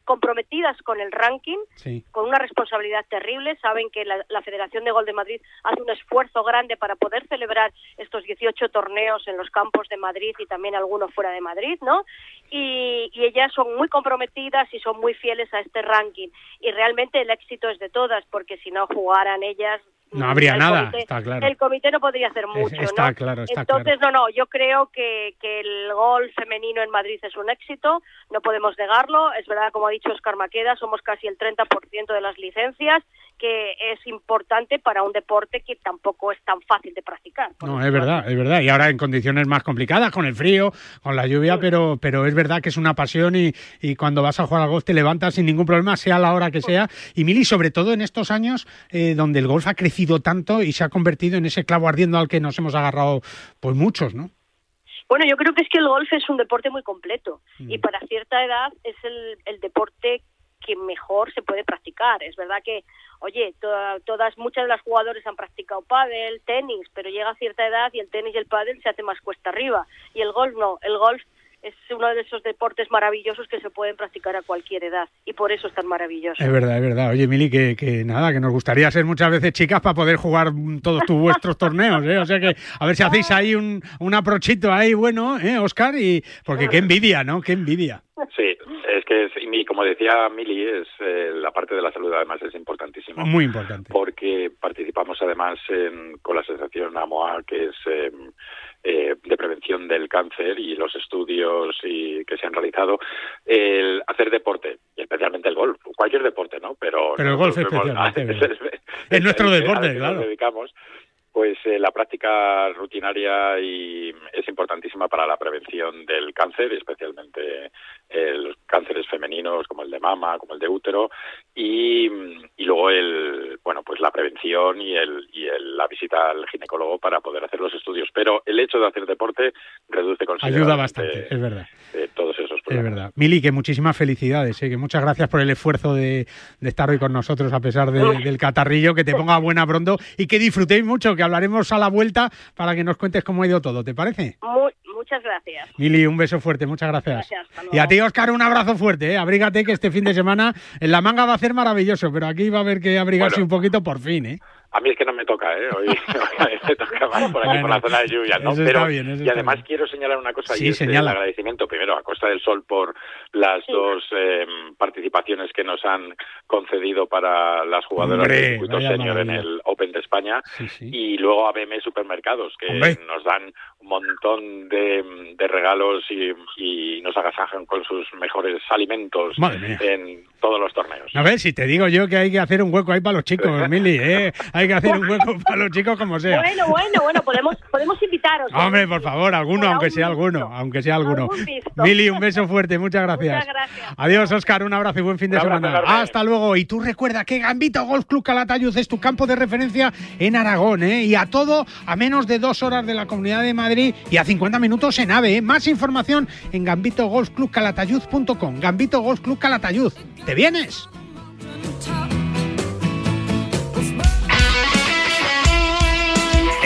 Compromet- comprometidas con el ranking, Sí. con una responsabilidad terrible. Saben que la, la Federación de Gol de Madrid hace un esfuerzo grande para poder celebrar estos 18 torneos en los campos de Madrid y también algunos fuera de Madrid, ¿no? Y, y ellas son muy comprometidas y son muy fieles a este ranking. Y realmente el éxito es de todas, porque si no jugaran ellas... No habría el nada, comité- está claro. El comité no podría hacer mucho, está ¿no? claro, está Entonces, no, no, yo creo que, que el gol femenino en Madrid es un éxito, no podemos negarlo. Es verdad, como ha dicho Oscar Maqueda, somos casi el 30% de las licencias, que es importante para un deporte que tampoco es tan fácil de practicar. No, es verdad, es verdad. Y ahora en condiciones más complicadas, con el frío, con la lluvia, pero, pero es verdad que es una pasión y, y cuando vas a jugar al golf te levantas sin ningún problema, sea la hora que sea. Y Mili, sobre todo en estos años eh, donde el golf ha crecido tanto y se ha convertido en ese clavo ardiendo al que nos hemos agarrado pues muchos, ¿no? Bueno, yo creo que es que el golf es un deporte muy completo y para cierta edad es el, el deporte que mejor se puede practicar. Es verdad que, oye, toda- todas, muchas de las jugadores han practicado pádel, tenis, pero llega a cierta edad y el tenis y el pádel se hace más cuesta arriba y el golf no. El golf es uno de esos deportes maravillosos que se pueden practicar a cualquier edad y por eso es tan maravilloso. Es verdad, es verdad. Oye, Mili, que, que nada, que nos gustaría ser muchas veces chicas para poder jugar todos tus vuestros torneos, ¿eh? O sea que a ver si hacéis ahí un, un aprochito ahí bueno, ¿eh, Oscar? Y, porque qué envidia, ¿no? Qué envidia. Sí, es que, es, y como decía Mili, es, eh, la parte de la salud además es importantísima. Muy importante. Porque participamos además en- con la asociación AMOA, que es eh, eh, de prevención del cáncer y los estudios y, que se han realizado, el hacer deporte, y especialmente el golf, cualquier deporte, ¿no? Pero, Pero el golf especialmente, Es nuestro deporte, que nos claro. dedicamos, pues eh, la práctica rutinaria y es importantísima para la prevención del cáncer, especialmente eh, los cánceres femeninos como el de mama, como el de útero y, luego el bueno pues la prevención y el y el- la visita al ginecólogo para poder hacer los estudios. Pero el hecho de hacer deporte reduce Ayuda considerablemente bastante, es verdad. Eh, todos esos Es verdad. Mili, que muchísimas felicidades, ¿eh? que muchas gracias por el esfuerzo de, de estar hoy con nosotros a pesar de- del catarrillo, que te ponga buena pronto y que disfrutéis mucho, que hablaremos a la vuelta para que nos cuentes cómo ha ido todo, ¿te parece? Muy- muchas gracias. Mili, un beso fuerte, muchas gracias. Gracias, Y a ti, Oscar, un abrazo fuerte, ¿eh? abrígate que este fin de semana en la manga va a ser maravilloso, pero aquí va a haber que abrigarse un poquito por fin, ¿eh? A mí es que no me toca, ¿eh? Hoy, hoy me toca más por aquí, por la zona de lluvia, ¿no? eso Pero, está bien, eso y está además bien. quiero señalar una cosa, Sí, y es el señala. agradecimiento primero a Costa del Sol por las dos eh, participaciones que nos han concedido para las jugadoras Hombre, del circuito senior en el Open de España y luego a BM Supermercados, que Hombre. nos dan un montón de, de regalos y, y nos agasajan con sus mejores alimentos en todos los torneos. A ver, si te digo yo que hay que hacer un hueco ahí para los chicos, Mili, ¿eh? Hay que hacer un hueco para los chicos como sea. Bueno, bueno, bueno, podemos, podemos invitaros. Hombre, por favor, alguno, aunque sea alguno, aunque sea alguno. Mili, un beso fuerte, muchas gracias. Muchas gracias. Adiós, Oscar, un abrazo y buen fin de semana. enorme. Hasta luego. Y tú recuerda que Gambito Golf Club Calatayud es tu campo de referencia en Aragón, ¿eh? Y a todo a menos de dos horas de la Comunidad de Madrid y a 50 minutos en AVE, ¿eh? Más información en gambitogolfclubcalatayud.com. Gambito Golf Club Calatayud. ¿Te vienes?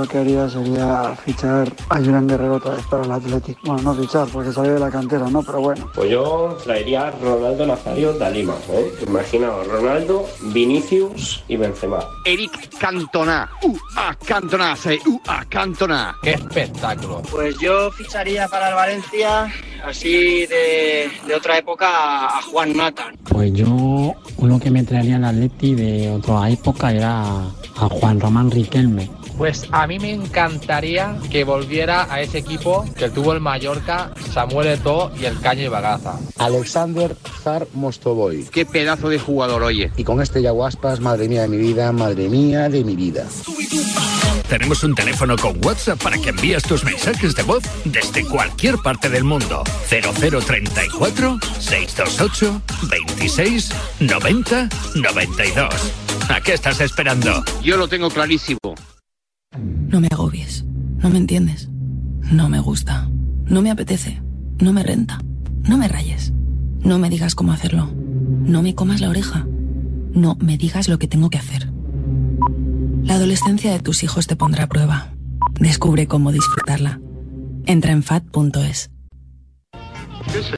lo que haría sería fichar a Julián Guerrero otra vez para el Athletic. Bueno, no fichar porque salió de la cantera, ¿no? Pero bueno. Pues yo traería a Ronaldo Nazario de Lima, ¿eh? Imaginaos, Ronaldo, Vinicius y Benzema. Eric Cantona. Uh, a Cantona, say, uh, a Cantona. ¡Qué espectáculo! Pues yo ficharía para el Valencia, así de, de otra época, a Juan Mata. Pues yo uno que me traería al Atleti de otra época era a Juan Román Riquelme. Pues a mí me encantaría que volviera a ese equipo que tuvo el Mallorca, Samuel Eto'o y el Caño y Bagaza. Alexander Zar Mostovoy. Qué pedazo de jugador, oye. Y con este Yaguaspas, madre mía de mi vida, madre mía de mi vida. Tenemos un teléfono con WhatsApp para que envíes tus mensajes de voz desde cualquier parte del mundo. 0034 628 26 90 92. ¿A qué estás esperando? Yo lo tengo clarísimo. No me agobies. No me entiendes. No me gusta. No me apetece. No me renta. No me rayes. No me digas cómo hacerlo. No me comas la oreja. No me digas lo que tengo que hacer. La adolescencia de tus hijos te pondrá a prueba. Descubre cómo disfrutarla. Entra en fat.es.